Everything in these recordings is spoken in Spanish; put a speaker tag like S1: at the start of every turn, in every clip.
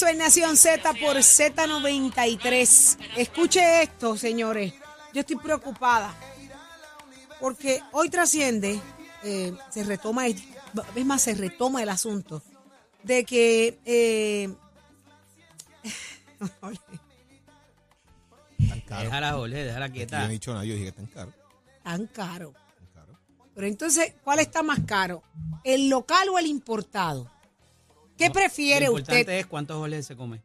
S1: Regreso en Nación Z por Z93. Escuche esto, señores. Yo estoy preocupada porque hoy trasciende, eh, se retoma, el- es más, se retoma el asunto de que eh,
S2: Tan caro.
S3: Déjala, Jorge, déjala
S2: Yo
S3: quieta.
S2: no he dicho nada, yo dije que tan caro.
S1: tan caro.
S2: tan caro.
S1: Pero entonces, ¿cuál está más caro? ¿El local o el importado? ¿Qué prefiere
S3: Lo importante
S1: usted?
S3: es cuántos Jorge se come.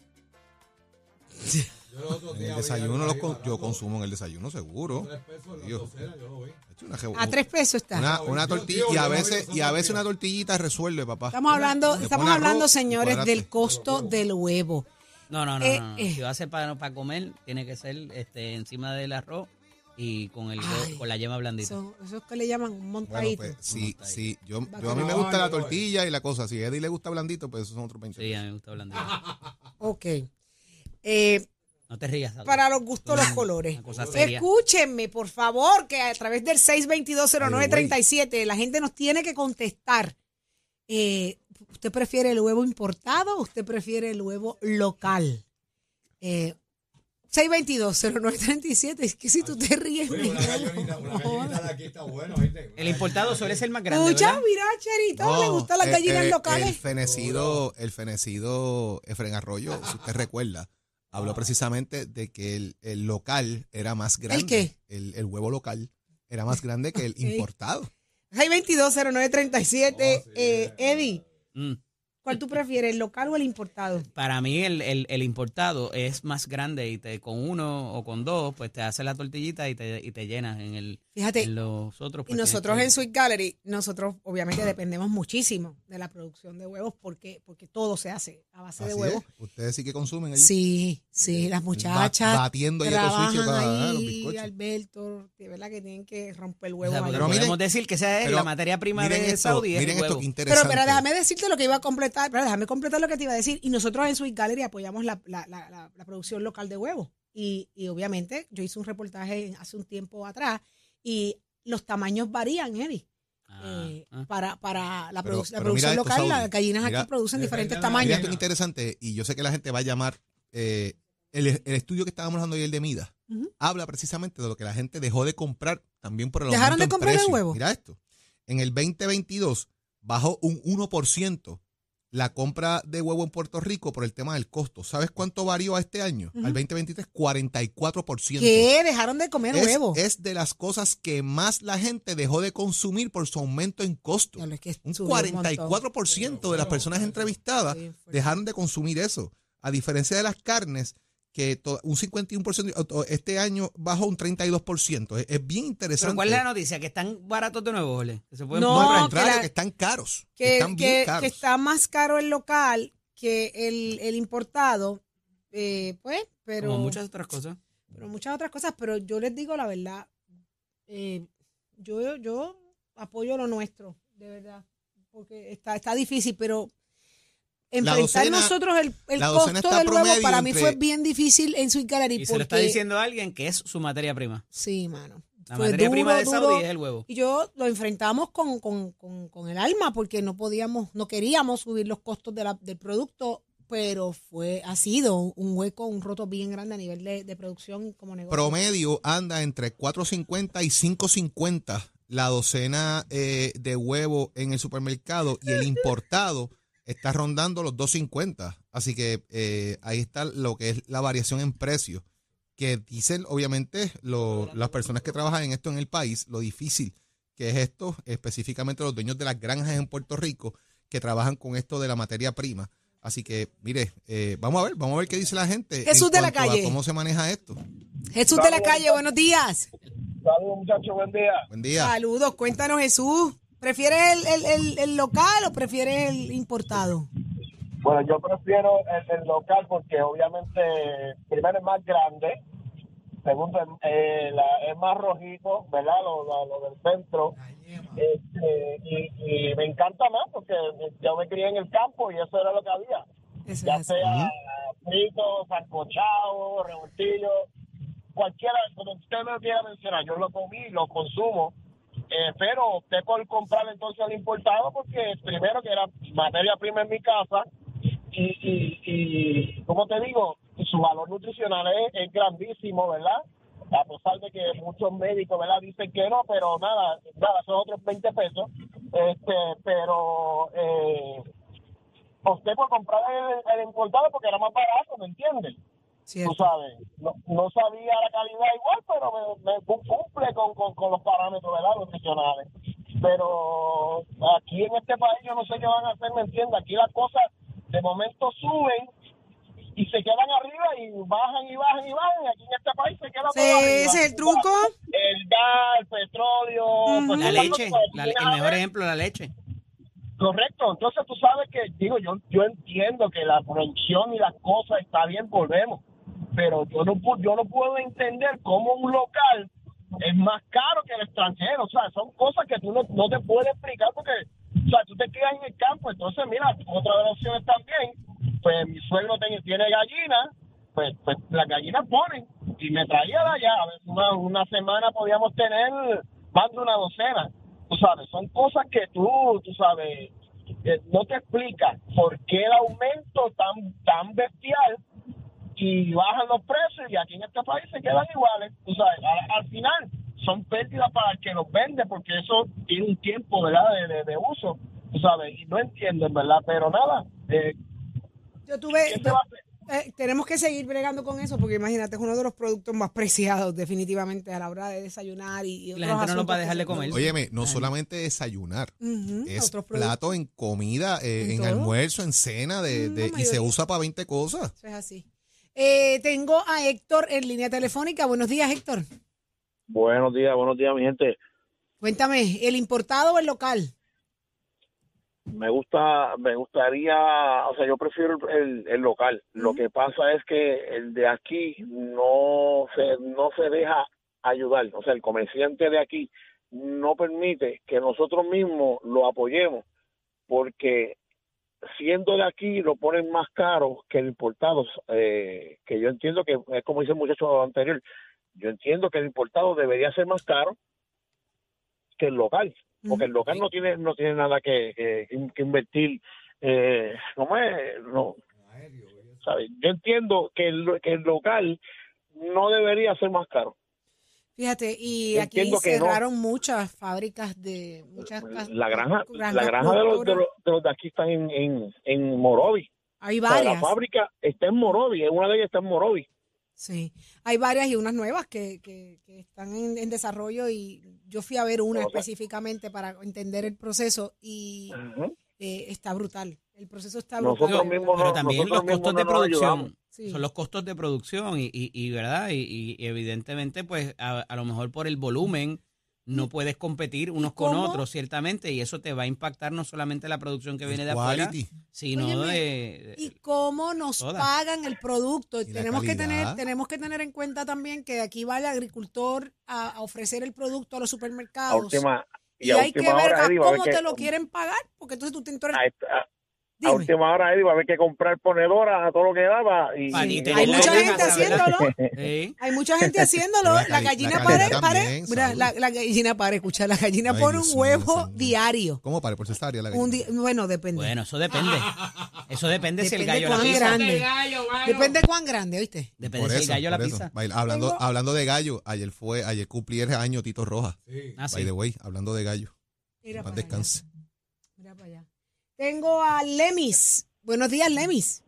S2: En el desayuno los con- yo consumo en el desayuno seguro.
S1: A tres pesos está.
S2: Una, una tortilla y a veces y a veces una tortillita resuelve, papá.
S1: Estamos hablando,
S2: Le
S1: estamos hablando, señores, del costo del huevo.
S3: No, no, no,
S1: Eh,
S3: no, no.
S1: eh.
S3: Si va a ser para, para comer, tiene que ser este, encima del arroz y con el
S1: Ay,
S3: con la yema blandita.
S1: Eso, eso es que le llaman un
S2: Bueno,
S1: montadito.
S2: pues sí, sí. Yo, a mí me gusta la tortilla y la cosa. Si a Eddie le gusta blandito, pues esos son otros 20.
S3: Sí, a mí me gusta blandito.
S1: Ok. Eh,
S3: No te rías.
S1: Para los gustos, los colores. Escúchenme, por favor, que a través del 6220937 la gente nos tiene que contestar. Eh, ¿Usted prefiere el huevo importado o usted prefiere el huevo local? Eh, 6220937. Es que si tú te ríes, me
S3: El importado suele ser más grande,
S1: Escucha, mira, Cherito, le gustan las
S2: eh,
S1: gallinas
S2: eh, El
S1: locales.
S2: fenecido, el fenecido Efren Arroyo, si usted recuerda, habló precisamente de que el, el local era más grande.
S1: qué?
S2: El, el huevo local era más grande que el importado.
S1: 6220937. Eh, Eddie,
S3: Mm.
S1: ¿Cuál tú prefieres, el local o el importado?
S3: Para mí el, el, el importado es más grande y te, con uno o con dos, pues te hace la tortillita y te, y te llenas en el
S1: Fíjate,
S3: en los otros.
S1: Y
S3: pues,
S1: nosotros en Sweet Gallery, nosotros obviamente dependemos muchísimo de la producción de huevos porque, porque todo se hace a base de huevos.
S2: es. Ustedes sí que consumen allí.
S1: Sí, sí, las muchachas
S2: Ba- batiendo ahí
S1: trabajan
S2: switches para los
S1: ahí,
S2: bizcochos.
S1: Alberto, de verdad que tienen que romper el
S3: O
S1: huevo.
S3: sea,
S1: ahí.
S2: Pero miren-
S3: podemos decir que esa es
S2: pero
S3: la materia prima de
S2: esto,
S3: Saudi, es
S2: miren
S3: el
S2: esto que
S1: pero,
S2: interesante.
S1: pero déjame decirte lo que iba a completar, pero déjame completar lo que te iba a decir. Y nosotros en Sweet Gallery apoyamos la, la- la- la- la producción local de huevos. Y, y obviamente yo hice un reportaje hace un tiempo atrás y los tamaños varían, Eddie.
S3: Ah,
S1: eh,
S3: ah.
S1: para, para la,
S2: Pero-
S1: produ- la
S2: pero
S1: producción
S2: esto,
S1: local, las gallinas
S2: Mira-
S1: aquí producen diferentes
S2: Mira
S1: tamaños.
S2: esto es interesante y yo sé que la gente va a llamar. eh, el, el estudio que estábamos hablando ayer de Mida
S1: Ujú.
S2: habla precisamente de lo que la gente dejó de comprar también por el
S1: ¿Dejaron
S2: aumento
S1: de
S2: en
S1: comprar el huevo?
S2: Mira esto. En el 2022 bajó un 1% la compra de huevo en Puerto Rico por el tema del costo. ¿Sabes cuánto varió a este año?
S1: Ujú.
S2: Al 2023, 44%.
S1: ¿Qué? Dejaron de comer
S2: Es,
S1: huevo.
S2: es de las cosas que más la gente dejó de consumir por su aumento en costo.
S1: Diablo, es que
S2: Un
S1: subió montón.
S2: 44% de las personas entrevistadas dejaron de consumir eso. A diferencia de las carnes, que to- un 51%, o- o este año bajó un 32%. Es, es bien interesante.
S3: Pero ¿cuál es la noticia? ¿Que están baratos de nuevo, Jorge? Que se pueden
S1: No,
S2: No, contrario,
S1: que
S2: están caros. que
S1: que,
S2: están bien caros.
S1: que está más caro el local que el, el importado, eh, pues, pero,
S3: Como muchas otras cosas.
S1: pero muchas otras cosas, pero yo les digo la verdad, eh, yo, yo apoyo lo nuestro, de verdad, porque está, está difícil, pero enfrentar
S2: docena-
S1: nosotros el, el costo del huevo para mí
S2: entre-
S1: fue bien difícil en Sweet Gallery
S3: Y se lo está diciendo alguien que es su materia prima.
S1: Sí, mano.
S3: La
S1: Fue
S3: materia
S1: duro,
S3: prima de
S1: duro.
S3: Saudi es el huevo.
S1: Y yo lo enfrentamos con, con, con, con el alma porque no podíamos, no queríamos subir los costos de la- del producto, pero fue, ha sido un hueco, un roto bien grande a nivel de, de producción como negocio.
S2: Promedio anda entre 4.50 y 5.50 la docena eh, de huevo en el supermercado y el importado está rondando los 2.50. Así que eh, ahí está lo que es la variación en precio. Que dicen, obviamente, lo- las personas que trabajan en esto en el país, lo difícil que es esto, específicamente los dueños de las granjas en Puerto Rico que trabajan con esto de la materia prima. Así que, mire, eh, vamos a ver, vamos a ver qué dice la gente. en
S1: Jesús de la calle.
S2: ¿Cómo se maneja esto?
S1: Jesús de la calle, buenos días.
S4: Saludos, muchachos, buen día.
S2: Buen día.
S1: Saludos, cuéntanos Jesús. ¿Prefieres el, el, el, el local o prefieres el importado?
S5: Bueno, yo prefiero el, el local porque obviamente, primero es más grande, segundo es, eh, la- es más rojito, ¿verdad? Lo, lo- lo del centro. Este, y, y me encanta más porque yo me crié en el campo y eso era lo que había.
S1: Eso
S5: ya
S1: es
S5: sea frito, sancochado, revoltillo, cualquiera, como usted me quiera mencionar, yo lo comí, lo consumo, eh, pero opté por comprar entonces el importado porque primero que era materia prima en mi casa y, y, y como te digo, su valor nutricional es, es grandísimo, ¿verdad? A pesar de que muchos médicos, ¿verdad? Dicen que no, pero nada, nada, son otros 20 pesos. Este, pero eh, opté por comprar el, el importado porque era más barato, ¿me entiendes?
S1: Cierto.
S5: Tú sabes, no, no sabía la calidad igual, pero me, me cumple con, con, con los parámetros ¿verdad? nutricionales. Pero aquí en este país yo no sé qué van a hacer, ¿me entiendes? Aquí las cosas de momento suben y se quedan arriba y bajan y bajan y bajan. Y aquí en este país se queda todo arriba.
S1: ese es el truco.
S5: El gas, el petróleo. pues,
S3: La leche,
S5: cosas.
S3: la le- el mejor ejemplo, la leche.
S5: Correcto, entonces tú sabes que, digo, yo yo entiendo que la producción y las cosas está bien, volvemos, pero yo no yo no puedo entender cómo un local es más caro que el extranjero, o sea, son cosas que tú no, no te puedes explicar porque, o sea, tú te quedas en el campo, entonces mira, otra de opciones también, pues mi suegro tiene, tiene gallina, pues, pues las gallinas ponen, y me traía de allá, una, una semana podíamos tener más de una docena, tú sabes, son cosas que tú, tú sabes, no te explicas por qué el aumento tan tan bestial y bajan los precios y aquí en este país se quedan iguales, tú sabes, al, al final son pérdidas para el que los vende porque eso tiene un tiempo, ¿verdad?, de, de, de uso, tú sabes, y no entienden, ¿verdad? Pero nada, eh,
S1: Yo tuve, eh, tenemos que seguir bregando con eso porque imagínate, es uno de los productos más preciados definitivamente a la hora de desayunar y, y
S3: La
S1: otros
S3: gente no lo va a dejar de comer.
S2: Óyeme, no solamente desayunar, es
S1: otros productos.
S2: plato en comida, eh,
S1: ¿En
S2: almuerzo, en cena, de,
S1: Mm,
S2: de- y se usa para 20 cosas.
S1: Eso es así. Eh, tengo a Héctor en línea telefónica. Buenos días, Héctor.
S6: Buenos días, buenos días, mi gente.
S1: Cuéntame, ¿el importado o el local?
S6: Me gusta, me gustaría, o sea, yo prefiero el, el local. Lo que pasa es que el de aquí no se, no se deja ayudar. O sea, el comerciante de aquí no permite que nosotros mismos lo apoyemos porque siendo de aquí lo ponen más caro que el importado. Eh, que yo entiendo que, es como dice el muchacho anterior, yo entiendo que el importado debería ser más caro que el local. porque el local no tiene no tiene nada que, que, que invertir eh, ¿cómo es? no ¿sabes? yo entiendo que el, que el local no debería ser más caro
S1: Fíjate, y aquí
S6: no.
S1: cerraron muchas fábricas de muchas
S6: la granja
S1: granjas
S6: la granja de los, de, los, de los de aquí están en, en, en Morovi
S1: Hay
S6: O sea,
S1: varias.
S6: la fábrica está en Morovi una de ellas está en Morovi
S1: Sí, hay varias y unas nuevas que, que, que están en, en desarrollo y yo fui a ver una
S6: O sea-
S1: específicamente para entender el proceso y. eh, está brutal. El proceso está brutal.
S6: Nosotros mismos
S3: Pero
S6: no-
S3: también los costos de producción.
S1: Sí.
S3: Son los costos de producción y, y, y, ¿verdad? Y, y- evidentemente, pues, a, a lo mejor por el volumen no puedes competir unos con
S1: cómo?
S3: otros, ciertamente, y eso te va a impactar no solamente la producción que viene de afuera, sino
S1: Óyeme,
S3: de...
S1: y cómo nos
S3: todas.
S1: pagan el producto. Tenemos que tener tenemos que tener en cuenta también que aquí va el agricultor a, a ofrecer el producto a los
S6: a
S1: supermercados.
S6: última
S1: y hay que ver cómo te lo quieren pagar, porque entonces tú te entras-
S6: a, esta- a-
S1: Dime.
S6: última hora Eddie va a haber que comprar ponedora a todo lo que daba y,
S1: Hay
S3: la
S1: mucha gente haciéndolo.
S3: Sí.
S1: Hay mucha gente haciéndolo.
S2: La
S1: La, gallina
S2: la
S1: pare, pare, mira, la, la gallina pare, escucha, la gallina
S2: Ay,
S1: pone un huevo diario.
S2: ¿Cómo para por cesárea la
S1: Un
S2: gallina?
S1: di- bueno, depende.
S3: Bueno, eso depende. Eso depende, si el gallo la
S1: cuán
S3: pisa.
S1: grande. Depende cuán grande, ¿oíste?
S3: Depende
S2: Por
S3: si el
S2: eso,
S3: gallo la
S2: eso.
S3: pisa.
S2: Hablando,
S1: Tengo-
S2: hablando de gallo, ayer fue, ayer cumpliera año Tito Roja.
S3: Ah,
S2: By
S3: sí.
S2: the way, hablando de gallo.
S1: Mira
S2: Más
S1: para
S2: descanse.
S1: allá. Mira para allá. Tengo a Lemis. Buenos días, Lemis.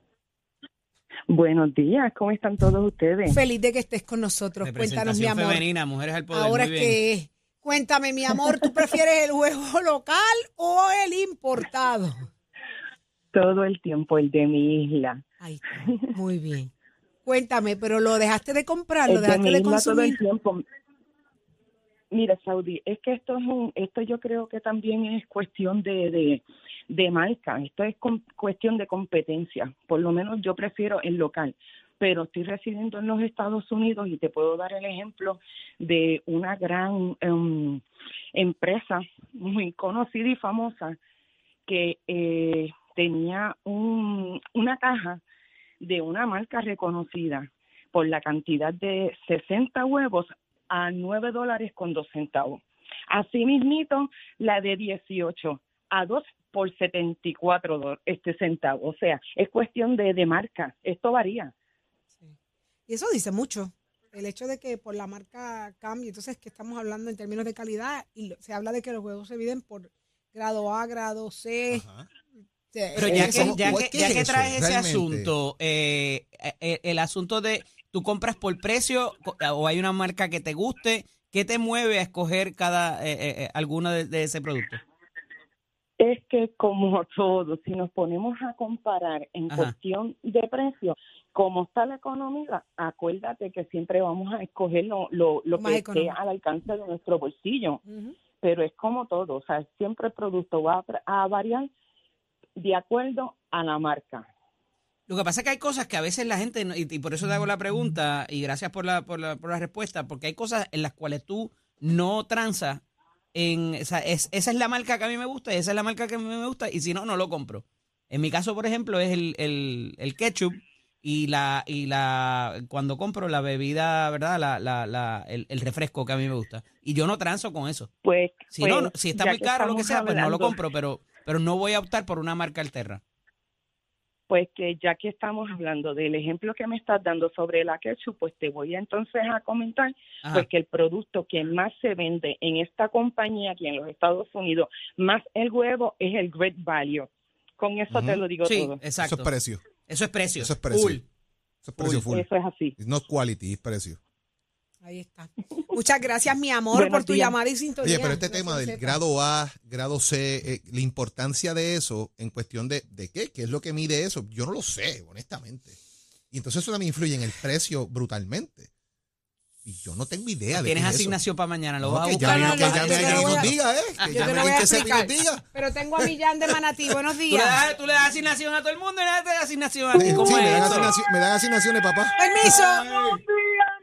S7: Buenos días, ¿cómo están todos ustedes?
S1: Feliz de que estés con nosotros. Cuéntanos, mi amor.
S3: femenina, mujeres al poder.
S1: Ahora
S3: muy
S1: es
S3: bien.
S1: que es. Cuéntame, mi amor, ¿tú prefieres el huevo local o el importado?
S7: Todo el tiempo el de mi isla.
S1: Ahí está. Muy bien. Cuéntame, pero lo dejaste de comprar, lo
S7: de
S1: dejaste
S7: mi
S1: de
S7: isla todo
S1: consumir.
S7: el tiempo. Mira, Saudi, es que esto es un, esto yo creo que también es cuestión de, de, de marca, esto es cuestión de competencia, por lo menos yo prefiero el local, pero estoy residiendo en los Estados Unidos y te puedo dar el ejemplo de una gran em, empresa muy conocida y famosa que eh, tenía un, una caja de una marca reconocida por la cantidad de 60 huevos a 9 dólares con 2 centavos. Asimismo, la de 18 a 2 por 74 do- este centavos. O sea, es cuestión de, de marca. Esto varía.
S1: Y eso dice mucho. El hecho de que por la marca cambie, entonces que estamos hablando en términos de calidad y lo- se habla de que los huevos se miden por grado A, grado C.
S3: Pero ya que, ya
S2: ¿o
S3: que, ya que traes ese
S2: realmente?
S3: asunto, eh, eh, el asunto de tú compras por precio o hay una marca que te guste, ¿qué te mueve a escoger cada eh, eh, eh, alguno de, de ese producto?
S7: Es que como todo, si nos ponemos a comparar en
S3: Ajá.
S7: cuestión de precio, como está la economía, acuérdate que siempre vamos a escoger lo, lo, lo que esté al alcance de nuestro bolsillo. Pero es como todo, o sea, siempre el producto va a, a variar de acuerdo a la marca.
S3: Lo que pasa es que hay cosas que a veces la gente, y, y por eso te hago la pregunta, y gracias por la, por la, por la respuesta, porque hay cosas en las cuales tú no transas en, o sea, es, esa es la marca que a mí me gusta y esa es la marca que a mí me gusta, y si no, no lo compro. En mi caso, por ejemplo, es el, el, el ketchup y la, y la, cuando compro la bebida, ¿verdad? La, la, la, el, el refresco que a mí me gusta. Y yo no transo con eso.
S7: Pues,
S3: Si no, no-
S7: pues,
S3: si está muy caro o lo que sea, pues no lo compro, pero, pero no voy a optar por una marca alterna.
S7: Pues que ya que estamos hablando del ejemplo que me estás dando sobre la ketchup, pues te voy entonces a comentar
S3: Ajá.
S7: pues que el producto que más se vende en esta compañía aquí en los Estados Unidos, más el huevo, es el Great Value. Con eso te lo digo
S3: sí,
S7: todo.
S3: exacto.
S2: Eso es precio.
S3: Eso es precio.
S2: Eso es precio.
S3: Full.
S2: Eso es precio full.
S7: Eso es así.
S2: It's not quality, es precio.
S1: Ahí está. Muchas gracias, mi amor,
S7: Buenos
S1: por tu
S7: días.
S1: llamada y sintonía.
S2: Oye, pero este
S1: Gracias,
S2: tema del grado A, grado C, eh, la importancia de eso en cuestión de, de qué, qué es lo que mide eso, yo no lo sé, honestamente. Y entonces eso también influye en el precio brutalmente. Y yo no tengo idea de
S3: Tienes
S2: qué es eso.
S3: asignación para mañana, lo
S2: No,
S3: vas a
S2: que
S3: buscar.
S1: No, no,
S2: que
S1: no,
S2: llame
S1: te
S2: alguien y nos
S1: a-
S2: diga, ¿eh?
S3: Ah,
S2: Que
S1: Yo te lo voy
S2: alguien
S1: a
S2: que sepa y nos
S1: explicar.
S2: diga.
S1: Pero tengo a Millán de Manatí. Buenos
S3: Tú le,
S1: días.
S3: das, tú le das asignación a todo el mundo y nadie te da asignación a ti.
S2: Sí,
S3: ¿Cómo
S2: me,
S3: es
S2: dan
S3: eso?
S2: asignación- me dan asignaciones, papá.
S1: Permiso.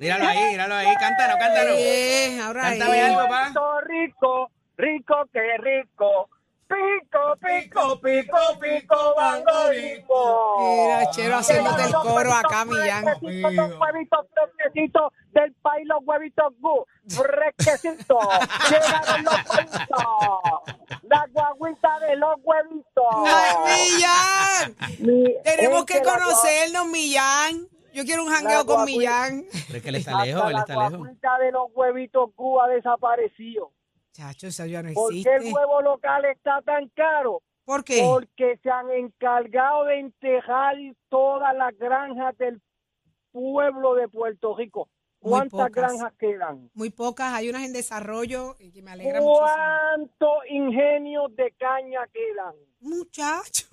S3: Míralo ahí, míralo ahí, cántalo, cántalo.
S1: Bien, ahora
S3: Cántame algo, papá.
S4: rico, rico que rico. Pico, pico, pico, pico, bangorismo.
S1: Mira, Chero, haciéndote el coro acá, Millán.
S4: Los huevitos fresquecitos del país, los huevitos gu. Fresquecitos. Llegaron los huevitos. La guaguita de los huevitos.
S1: ¡Ay, Millán!
S4: Mi-
S1: Tenemos
S4: es
S1: que conocernos, Millán. Yo quiero un jangueo
S4: La
S1: con. Millán.
S3: Pero es que él está
S4: hasta
S3: lejos, él
S4: la
S3: está lejos.
S4: guaguita de los huevitos gu ha desaparecido.
S1: Chacho, eso ya no
S4: ¿Por qué el
S1: existe.
S4: huevo local está tan caro?
S1: ¿Por qué?
S4: Porque se han encargado de enterrar todas las granjas del pueblo de Puerto Rico. ¿Cuántas
S1: pocas.
S4: granjas quedan?
S1: Muy pocas, hay unas en desarrollo y que me alegra muchísimo.
S4: ¿Cuántos ingenios de caña quedan?
S1: Muchacho,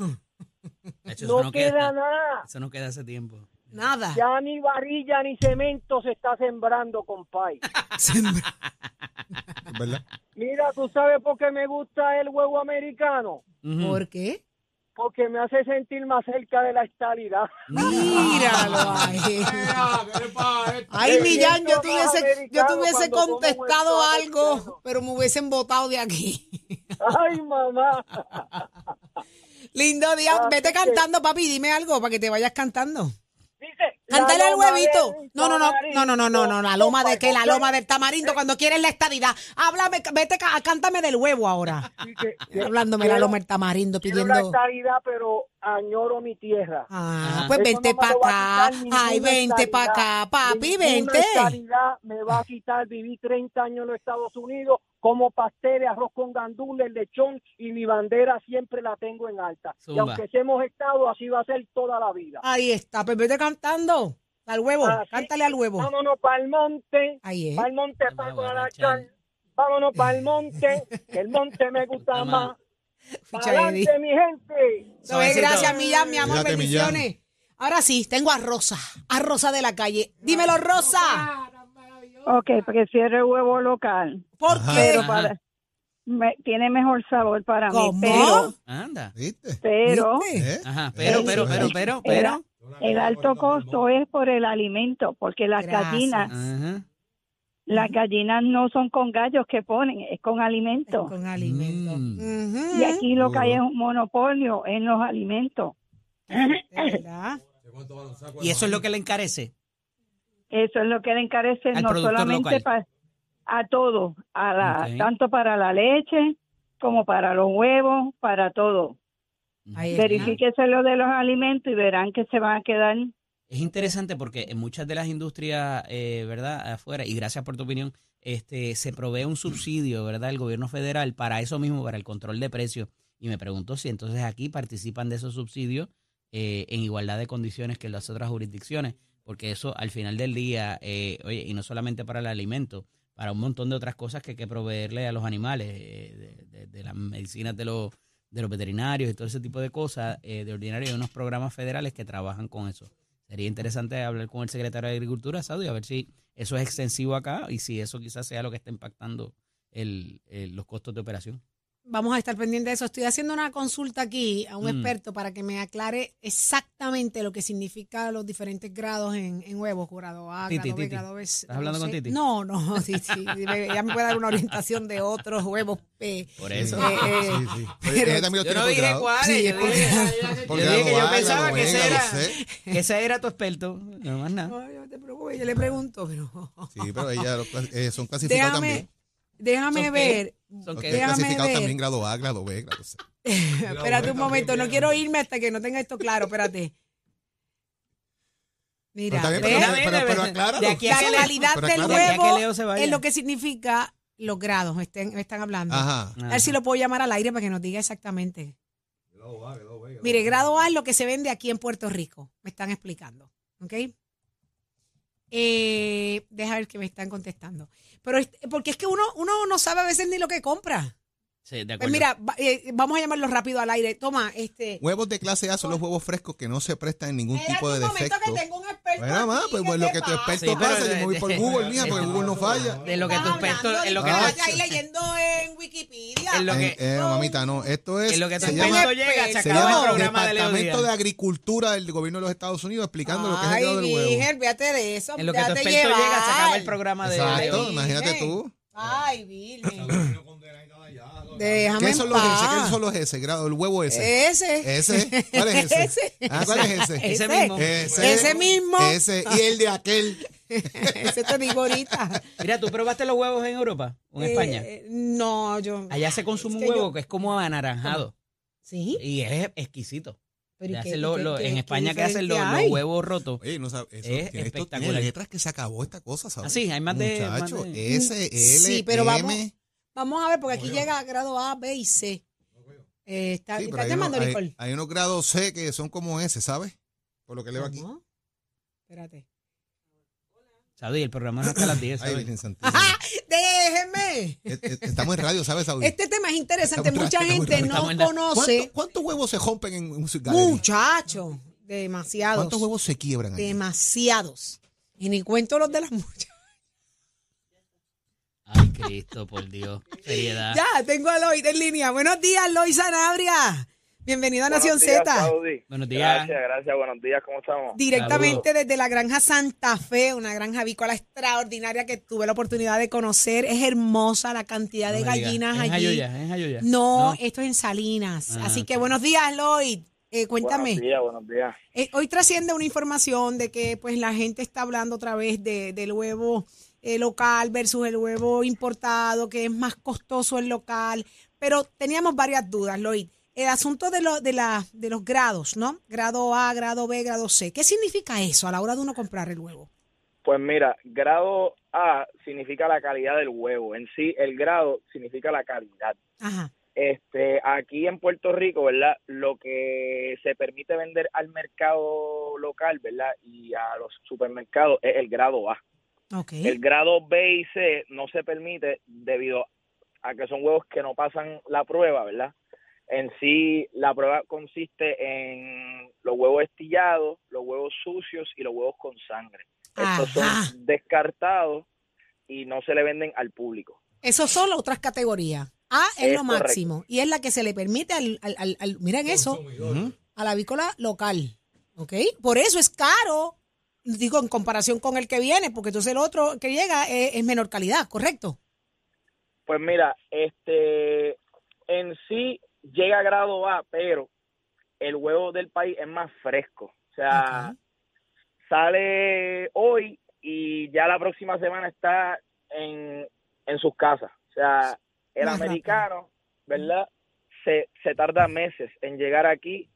S3: hecho,
S4: No
S3: no
S4: queda
S3: queda.
S4: nada.
S3: Eso no queda hace tiempo.
S1: Nada.
S4: Ya ni varilla ni cemento se está sembrando, compay.
S2: ¿Verdad?
S4: Mira, ¿tú sabes por qué me gusta el huevo americano?
S1: ¿Por qué?
S4: Porque me hace sentir más cerca de la estabilidad.
S1: Míralo ahí. Ay,
S4: Me
S1: Millán, yo
S4: siento
S1: te hubiese,
S4: más
S1: yo
S4: como
S1: contestado algo,
S4: americano.
S1: pero me hubiesen votado de aquí.
S4: Ay, mamá.
S1: Lindo día. Vete cantando, papi. Dime algo para que te vayas cantando.
S4: Dice, la
S1: Cántale al huevito. No, no, no, no, no, no, no, no, la loma de qué, la loma del tamarindo cuando quieres la estadidad. Háblame, vete, cántame del huevo ahora.
S4: Que-
S1: Hablándome la loma del tamarindo, pidiendo.
S4: la estabilidad, pero añoro mi tierra.
S1: Ah, pues
S4: Eso
S1: vente
S4: no
S1: para acá. Ay, vente para acá, papi, vente.
S4: estabilidad me va a quitar vivir 30 años en los Estados Unidos como pasteles, arroz con gandules, lechón y mi bandera siempre la tengo en alta. Y aunque hemos estado, así va a ser toda la vida.
S1: Ahí está, pues vete cantando. Al huevo,
S4: Así
S1: cántale al huevo.
S4: Vámonos para el monte.
S1: Ahí es.
S4: Para el monte,
S3: Vamos a
S4: para
S3: guarachar.
S4: Vámonos para el monte, que el monte me gusta más. Adelante, mi gente.
S3: Suavecito.
S1: gracias, Millán, mi amor,
S2: Cuídate,
S1: bendiciones. Ahora sí, tengo a Rosa, a Rosa de la calle. Dímelo, Rosa.
S8: Ok, prefiero el huevo local,
S1: ¿Por
S2: Ajá.
S1: qué?
S8: pero
S3: Ajá.
S8: para, me- tiene mejor sabor para
S1: ¿Cómo?
S8: mí, pero,
S3: Anda.
S2: ¿Viste?
S8: pero
S1: ¿Viste?
S2: ¿Eh?
S3: Ajá, pero, pero, pero, pero, pero.
S8: el alto costo es por el alimento, porque las
S1: Gracias.
S8: gallinas,
S3: Ajá.
S8: las gallinas no son con gallos que ponen, es con alimento.
S1: Con alimentos.
S3: Mm.
S1: Ujú.
S8: Y aquí lo que hay es un monopolio en los alimentos.
S1: De verdad.
S3: Y eso es lo que le encarece.
S8: Eso es lo que le encarece
S3: Al
S8: no solamente pa- a todo, a la, tanto para la leche como para los huevos, para todo. Verifíquese lo de los alimentos y verán que se van a quedar.
S3: Es interesante porque en muchas de las industrias, eh, ¿verdad? Afuera, y gracias por tu opinión, este, se provee un subsidio, ¿verdad? El gobierno federal para eso mismo, para el control de precios. Y me pregunto si entonces aquí participan de esos subsidios eh, en igualdad de condiciones que las otras jurisdicciones, porque eso al final del día, eh, oye, y no solamente para el alimento, para un montón de otras cosas que hay que proveerle a los animales, eh, de, de- de las medicinas de los, de los veterinarios y todo ese tipo de cosas, eh, de ordinario hay unos programas federales que trabajan con eso. Sería interesante hablar con el secretario de Agricultura, Saudi, a ver si eso es extensivo acá y si eso quizás sea lo que está impactando el, el- los costos de operación.
S1: Vamos a estar pendientes de eso. Estoy haciendo una consulta aquí a un
S3: Mm.
S1: experto para que me aclare exactamente lo que significa los diferentes grados en, en huevos, grado A,
S3: Titi,
S1: grado B,
S3: Titi.
S1: grado B.
S3: ¿Estás hablando con Titi?
S1: No, no, sí, sí. Ya me puede dar una orientación de otros huevos P.
S3: Por
S2: eso.
S1: Eh, eh,
S2: Sí, sí.
S1: pero-
S2: Ella también lo tiene por grado.
S1: Sí,
S3: yo dije, yo dije yo pensaba que ese era, que ese era tu experto, no más nada.
S1: No, no te preocupes, yo le pregunto, pero
S2: Sí, pero ella lo clas- eh, son clasificados
S1: déjame,
S2: también.
S1: Déjame
S3: ¿Son qué?
S1: ver.
S3: Son
S2: Los
S3: que-
S2: tiene
S1: déjame
S2: clasificados
S1: ver.
S2: también grado A, grado B, grado C.
S1: espérate un momento, no quiero irme hasta que no tenga esto claro, espérate. Mira,
S2: Pero bien, pero- pero- pero acláralo.
S3: de aquí a
S1: la calidad
S2: pero
S1: del
S3: a
S1: huevo es lo que significa los grados, me estén- me están hablando.
S2: Ajá.
S1: A ver si lo puedo llamar al aire para que nos diga exactamente. Mire, grado A es lo que se vende aquí en Puerto Rico. Me están explicando. ¿Ok? Eh, deja ver que me están contestando. Pero es- porque es que uno, uno no sabe a veces ni lo que compra.
S3: Sí, de
S1: Pues
S3: acuerdo.
S1: mira, va- eh, vamos a llamarlo rápido al aire. Toma, este.
S2: Huevos de clase A son los huevos frescos que no se prestan en ningún tipo de defecto.
S1: que tengo un experto
S2: Bueno, pues,
S1: ¿qué
S2: pues, lo que tu experto
S3: Sí, pero
S2: pasa,
S3: de-
S2: yo me voy por
S3: de-
S2: Google, mía, porque Google no falla.
S3: de lo que tu experto, en lo que
S2: Ah.
S1: ahí leyendo
S3: lo que-
S2: Eh, eh, mamita, no, esto es,
S3: en lo que
S2: se llama,
S3: llega, se
S2: se
S3: acaba el
S2: llama
S3: programa de
S2: Departamento
S3: Díaz.
S2: de Agricultura del Gobierno de los Estados Unidos explicando lo que es el
S1: Ay,
S2: grado del huevo.
S1: Virgen, fíjate de eso.
S3: En lo que tu experto llega, se acaba el programa de
S2: Exacto,
S3: Leo.
S2: imagínate tú.
S1: Ay, Virgen. Déjame
S2: ¿Qué son los. S? ¿Qué son los S? Grado, el huevo S.
S1: Ese.
S2: Ese. ¿Cuál es ese? Ah, ¿cuál es ese?
S3: Ese mismo.
S2: Ese,
S1: Ese mismo.
S2: Ese. Y el de aquel.
S1: Ese te digo ahorita.
S3: Mira, ¿tú probaste los huevos en Europa o en España?
S1: Eh, no, yo.
S3: Allá se consume
S1: es
S3: un huevo
S1: yo-
S3: que es como anaranjado
S1: Sí.
S3: y es exquisito.
S1: Pero ¿y
S3: Le
S1: qué-
S3: hacen lo-
S1: qué-
S3: lo-
S1: qué-
S3: en
S1: qué
S3: España que hacen los, huevos rotos.
S2: Oye, no sabe, eso
S3: Es
S2: tiene, esto tiene
S3: espectacular.
S2: letras que se acabó esta cosa, ¿sabes?
S3: Ah, sí, hay más de-
S2: Muchacho, S, L,
S1: Sí, pero vamos-
S2: M.
S1: Vamos a ver, porque aquí llega a grado A, B y C. Eh, está,
S2: Sí, pero
S1: ¿Estás
S2: hay,
S1: llamando,
S2: hay, hay unos grados C que son como S, ¿sabes? Por lo que leo aquí.
S1: Espérate.
S3: Y el programa es hasta las 10.
S2: Ay,
S3: ¿sabes?
S2: Virgen Santísima.
S1: ¡Ajá! ¡Déjeme!
S2: Et- et- Estamos en radio, ¿sabes, Saudi?
S1: Este tema es interesante.
S2: Estamos
S1: Mucha gente no conoce.
S2: ¿Cuánto- ¿Cuántos huevos se rompen en un gallery?
S1: Muchachos. Demasiados.
S2: ¿Cuántos huevos se quiebran ahí?
S1: Demasiados. Y ni cuento los de las muchachas.
S3: Ay, Cristo, por Dios. Seriedad.
S1: Ya, tengo a Lois en línea. Buenos días, Lois Sanabria. Bienvenido a Nación Z.
S3: Buenos días.
S5: Gracias, gracias. Buenos días, ¿cómo estamos?
S1: Directamente desde la granja Santa Fe, una granja avícola extraordinaria que tuve la oportunidad de conocer. Es hermosa la cantidad de
S3: No
S1: gallinas
S3: ¿Es en
S1: allí.
S3: Jayuya? ¿Es en Jayuya?
S1: No, esto es en Salinas.
S3: Ah,
S1: Así que buenos días, Lloyd. Eh, cuéntame.
S5: Buenos días, buenos días.
S1: Eh, hoy trasciende una información de que pues la gente está hablando otra vez de, del huevo eh, local versus el huevo importado, que es más costoso el local. Pero teníamos varias dudas, Lloyd. El asunto de, lo, de, la, de los grados, ¿no? Grado A, grado B, grado C. ¿Qué significa eso a la hora de uno comprar el huevo?
S5: Pues mira, grado A significa la calidad del huevo. En sí, el grado significa la calidad.
S1: Ajá.
S5: Este, aquí en Puerto Rico, ¿verdad? Lo que se permite vender al mercado local, ¿verdad? Y a los supermercados es el grado A.
S1: Ok.
S5: El grado B y C no se permite debido a que son huevos que no pasan la prueba, ¿verdad? En sí, la prueba consiste en los huevos estillados, los huevos sucios y los huevos con sangre. Estos son descartados
S9: y no se le venden al público.
S1: Esas son las otras categorías. A es,
S9: Es
S1: lo
S9: correcto.
S1: máximo y es la que se le permite al, al, al- al- miren eso, a la avícola local. ¿Ok? Por eso es caro, digo, en comparación con el que viene, porque entonces el otro que llega es, es menor calidad, ¿correcto?
S9: Pues mira, este en sí llega a grado A, pero el huevo del país es más fresco. O sea, sale hoy y ya la próxima semana está en, en sus casas. O sea, el
S1: Más rápido.
S9: americano, ¿verdad? Se, se tarda meses en llegar aquí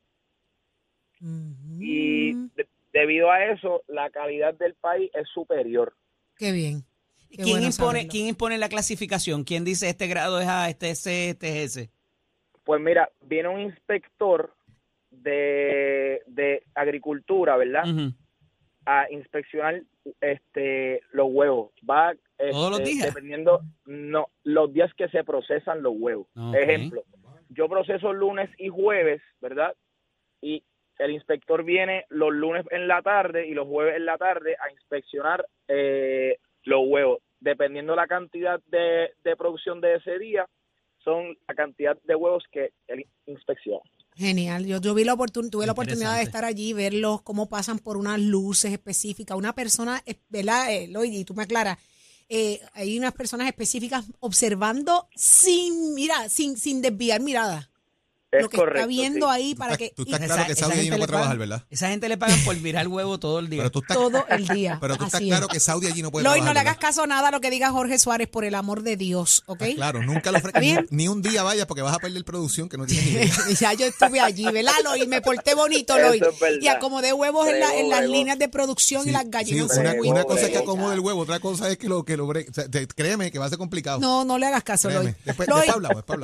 S9: y de- debido a eso la calidad del país es superior.
S1: Qué bien. Qué
S3: ¿Quién
S1: bueno
S3: impone,
S1: saberlo.
S3: ¿Quién impone la clasificación? ¿Quién dice este grado es A, este es C, este es S?
S9: Pues mira, viene un inspector de, de agricultura, ¿verdad? A inspeccionar este los huevos. Va este,
S3: ¿Todos los días?
S9: dependiendo no los días que se procesan los huevos. Ejemplo, yo proceso lunes y jueves, ¿verdad? Y el inspector viene los lunes en la tarde y los jueves en la tarde a inspeccionar eh, los huevos. Dependiendo la cantidad de, de producción de ese día, son la cantidad de huevos que él inspecciona.
S1: Genial. Yo, yo vi la oportun- tuve la oportunidad de estar allí, verlos, cómo pasan por unas luces específicas. Una persona, eh, ¿verdad, eh, Lloyd? Y tú me aclaras. eh, hay unas personas específicas observando sin mirar, sin, sin desviar mirada.
S9: Es
S1: lo que
S9: correcto,
S1: está viendo
S9: sí.
S1: ahí para que.
S2: Tú estás
S1: y-
S2: claro que Saudi allí no puede trabajar, ¿verdad?
S3: Esa gente le pagan por mirar el huevo todo el día.
S2: Pero tú estás,
S1: todo el día.
S2: pero tú estás
S1: Así
S2: claro
S1: es.
S2: que Saudi allí no puede
S1: Lloyd, no
S2: trabajar.
S1: le hagas caso a nada a lo que diga Jorge Suárez, por el amor de Dios, ¿ok?
S2: Claro, nunca lo? Ni, ni un día vaya porque vas a perder producción que no tienes ni idea.
S1: ya yo estuve allí, ¿verdad, Lloyd? Me porté bonito,
S2: Eso
S1: Lloyd.
S2: es.
S1: Y acomodé huevos en, la- en las líneas de producción y las
S2: Sí,
S1: gallinas.
S2: una,
S1: son
S2: una
S1: muy
S2: cosa es que acomode el huevo, otra cosa es que lo que lo o sea, te- créeme que va a ser complicado.
S1: No, no le hagas caso. Lloyd.
S2: Después-.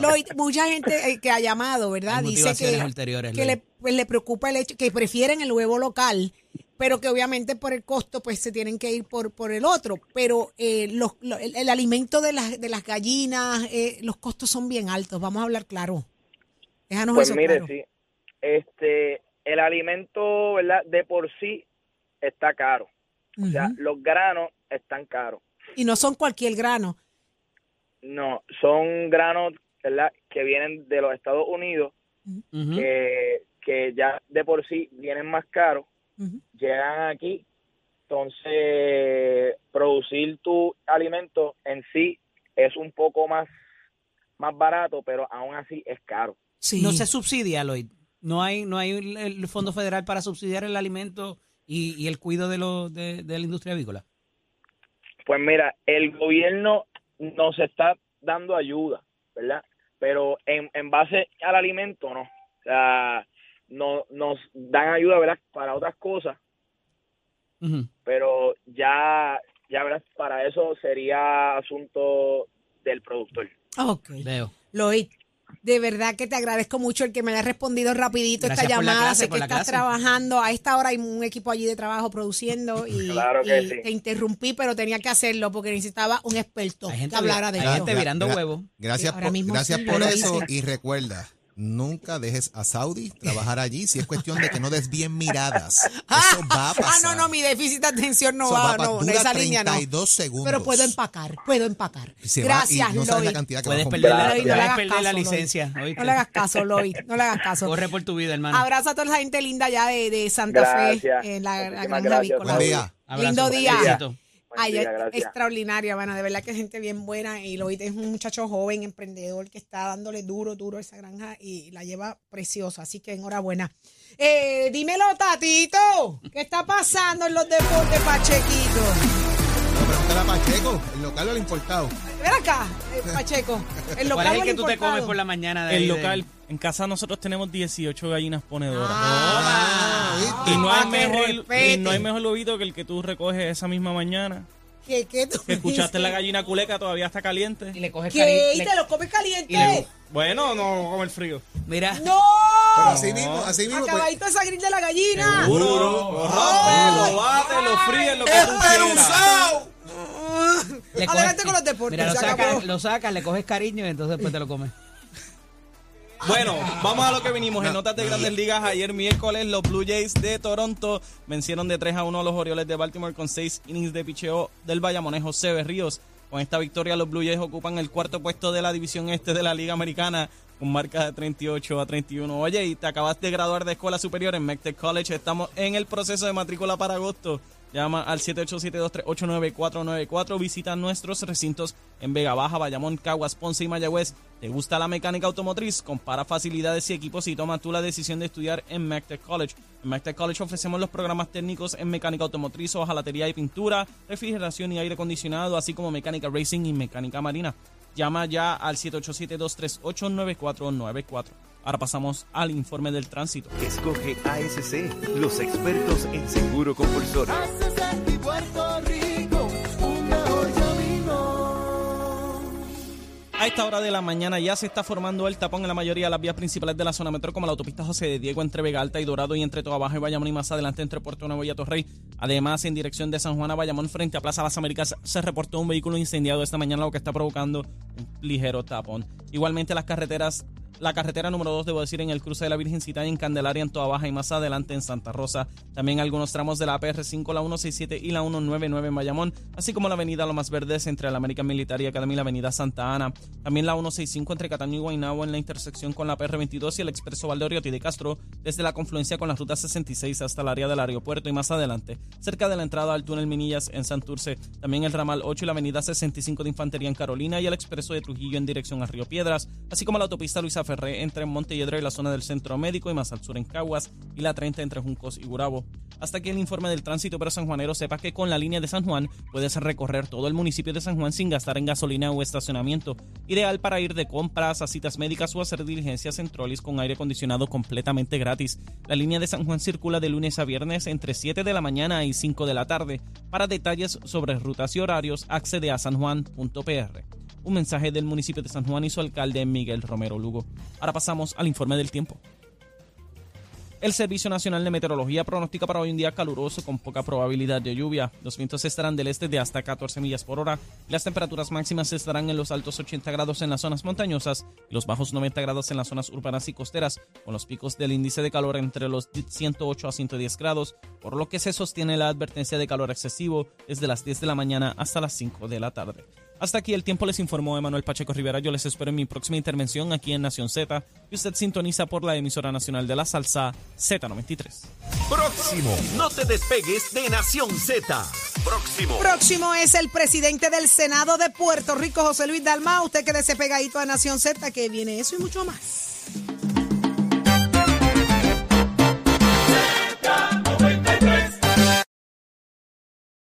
S1: Lloyd, mucha gente eh, que ha llamado, ¿verdad?
S3: Hay
S1: Dice que,
S3: ulteriores,
S1: que
S3: Lloyd.
S1: le, pues, le preocupa el hecho que prefieren el huevo local, pero que obviamente por el costo pues se tienen que ir por, por el otro. Pero eh, los- lo- el, el alimento de las, de las gallinas, eh, los costos son bien altos. Vamos a hablar claro. Déjanos
S9: Pues
S1: eso
S9: mire,
S1: claro.
S9: sí, este, el alimento, ¿verdad? De por sí está caro. O sea, los granos están caros.
S1: Y no son cualquier grano.
S9: No, son granos, ¿verdad? Que vienen de los Estados Unidos, que, que ya de por sí vienen más caros, llegan aquí, entonces producir tu alimento en sí es un poco más, más barato, pero aún así es caro.
S3: No se subsidia, Lloyd. No hay, no hay el, el fondo federal para subsidiar el alimento y, y el cuidado de, lo, de, de la industria avícola.
S9: Pues mira, el gobierno nos está dando ayuda, ¿verdad? Pero en, en base al alimento, no. O sea, no, nos dan ayuda, ¿verdad? Para otras cosas, pero ya, ya verás, para eso sería asunto del productor.
S1: Ok.
S3: Veo.
S1: Lloyd, de verdad que te agradezco mucho el que me haya respondido rapidito
S3: Gracias
S1: esta llamada.
S3: clase,
S1: sé que estás
S3: clase.
S1: trabajando. A esta hora hay un equipo allí de trabajo produciendo y,
S9: Claro que
S1: y
S9: sí.
S1: te interrumpí, pero tenía que hacerlo porque necesitaba un experto que
S3: gente
S1: hablara de
S3: hay
S1: esto.
S3: gente virando.
S2: Gracias, por, gracias
S1: sí,
S2: por eso y recuerda, nunca dejes a Saudi trabajar allí si es cuestión de que no desvíen miradas. Eso va a
S1: Ah,
S2: pasar.
S1: no, no, mi déficit de atención no
S2: Eso
S1: va,
S2: va
S1: no,
S2: dura
S1: esa línea no.
S2: 32 segundos.
S1: Pero puedo empacar, puedo empacar.
S2: Se va
S1: Gracias,
S2: y no sabes la
S1: Lloyd.
S2: cantidad que
S3: Puedes perder la.
S1: Lloyd, no
S3: perder
S1: caso,
S3: licencia.
S1: No le hagas caso, Lloyd, no le hagas caso.
S3: Corre por tu vida, hermano.
S1: Abrazo a toda la gente linda ya de, de Santa
S3: Gracias.
S1: Fe, en la, la avícola.
S3: Buen día.
S1: Lindo
S3: Abrazo.
S1: día.
S3: Éxito.
S1: Ay,
S3: día,
S1: extraordinaria, bueno, de verdad que es gente bien buena y Lloyd es un muchacho joven, emprendedor que está dándole duro, duro a esa granja y la lleva preciosa, así que enhorabuena. Eh, dímelo, Tatito, ¿qué está pasando en los deportes, Pachequito?
S2: No, pregúntale a Pacheco, el local o el importado.
S1: Ven acá, eh, Pacheco, el local
S3: ¿Cuál es el que tú te
S1: importado?
S3: comes por la mañana? De ahí
S10: El
S3: de-
S10: local, en casa nosotros tenemos 18 gallinas ponedoras.
S1: Ah,
S10: y, no hay mejor, y no hay mejor lobito que el que tú recoges esa misma mañana.
S1: ¿Qué, qué tú
S10: Que escuchaste
S1: dices?
S10: la gallina culeca, todavía está caliente.
S3: Y le coges
S1: ¿Qué? ¿Y te lo comes caliente?
S10: Bueno, no como el frío.
S3: Mira.
S1: ¡No!
S2: Pero así mismo, así mismo. pues,
S1: Acabadito de salir de la gallina.
S10: Seguro. Lo rompe, lo bate, lo fríe, lo que tú quieras.
S3: Le
S1: Adelante
S3: coges-
S1: con los deportes.
S3: Mira, lo sacas, lo sacas, le coges cariño y entonces después te lo comes.
S10: Bueno, vamos a lo que vinimos. En notas de grandes ligas, ayer miércoles los Blue Jays de Toronto vencieron de 3 a 1 a los Orioles de Baltimore con 6 innings de picheo del Bayamonejo José Berríos. Con esta victoria, los Blue Jays ocupan el cuarto puesto de la división este de la Liga Americana con marca de 38 a 31. Oye, y te acabas de graduar de escuela superior en MECTEC College. Estamos en el proceso de matrícula para agosto. Llama al 787-238-9494. Visita nuestros recintos en Vega Baja, Bayamón, Caguas, Ponce y Mayagüez. ¿Te gusta la mecánica automotriz? Compara facilidades y equipos y toma tú la decisión de estudiar en MacTech College. En MacTech College ofrecemos los programas técnicos en mecánica automotriz, hojalatería y pintura, refrigeración y aire acondicionado, así como mecánica racing y mecánica marina. Llama ya al 787-238-9494. Ahora pasamos al informe del tránsito.
S11: Escoge ASC, los expertos en seguro compulsorio.
S10: A esta hora de la mañana ya se está formando el tapón en la mayoría de las vías principales de la zona metro, como la autopista José de Diego entre Vega Alta y Dorado y entre Toa Baja y Bayamón y más adelante entre Puerto Nuevo y Atorrey. Además, en dirección de San Juan a Bayamón frente a Plaza Las Américas se reportó un vehículo incendiado esta mañana, lo que está provocando un ligero tapón. Igualmente las carreteras la carretera número 2, debo decir, en el cruce de la Virgencita en Candelaria, en Toa Baja y más adelante en Santa Rosa. También algunos tramos de la PR5, la 167 y la 199 en Bayamón, así como la avenida Lomas Verdes entre la American Military Academy y la avenida Santa Ana. También la 165 entre Cataño y Guaynabo en la intersección con la PR22 y el expreso Valdoriotti de Castro, desde la confluencia con la ruta 66 hasta el área del aeropuerto y más adelante, cerca de la entrada al túnel Minillas en Santurce. También el ramal 8 y la avenida 65 de Infantería en Carolina y el expreso de Trujillo en dirección a Río Piedras, así como la autopista Luisa Entre Montelledra y la zona del centro médico y más al sur en Caguas y la 30 entre Juncos y Gurabo. Hasta aquí el informe del tránsito, pero sanjuanero sepa que con la línea de San Juan puedes recorrer todo el municipio de San Juan sin gastar en gasolina o estacionamiento. Ideal para ir de compras a citas médicas o hacer diligencias en trolis con aire acondicionado completamente gratis. La línea de San Juan circula de lunes a viernes entre 7 de la mañana y 5 de la tarde. Para detalles sobre rutas y horarios, accede a sanjuan.pr. Un mensaje del municipio de San Juan y su alcalde Miguel Romero Lugo. Ahora pasamos al informe del tiempo. El Servicio Nacional de Meteorología pronostica para hoy un día caluroso con poca probabilidad de lluvia. Los vientos estarán del este de hasta 14 millas por hora. Las temperaturas máximas estarán en los altos 80 grados en las zonas montañosas y los bajos 90 grados en las zonas urbanas y costeras, con los picos del índice de calor entre los 108 a 110 grados, por lo que se sostiene la advertencia de calor excesivo desde las 10 de la mañana hasta las 5 de la tarde. Hasta aquí el tiempo les informó Emanuel Pacheco Rivera. Yo les espero en mi próxima intervención aquí en Nación Z. Y usted sintoniza por la emisora nacional de la salsa Z93.
S12: Próximo. No te despegues de Nación Z. Próximo.
S1: Próximo es el presidente del Senado de Puerto Rico, José Luis Dalma. Usted quédese pegadito a Nación Z, que viene eso y mucho más.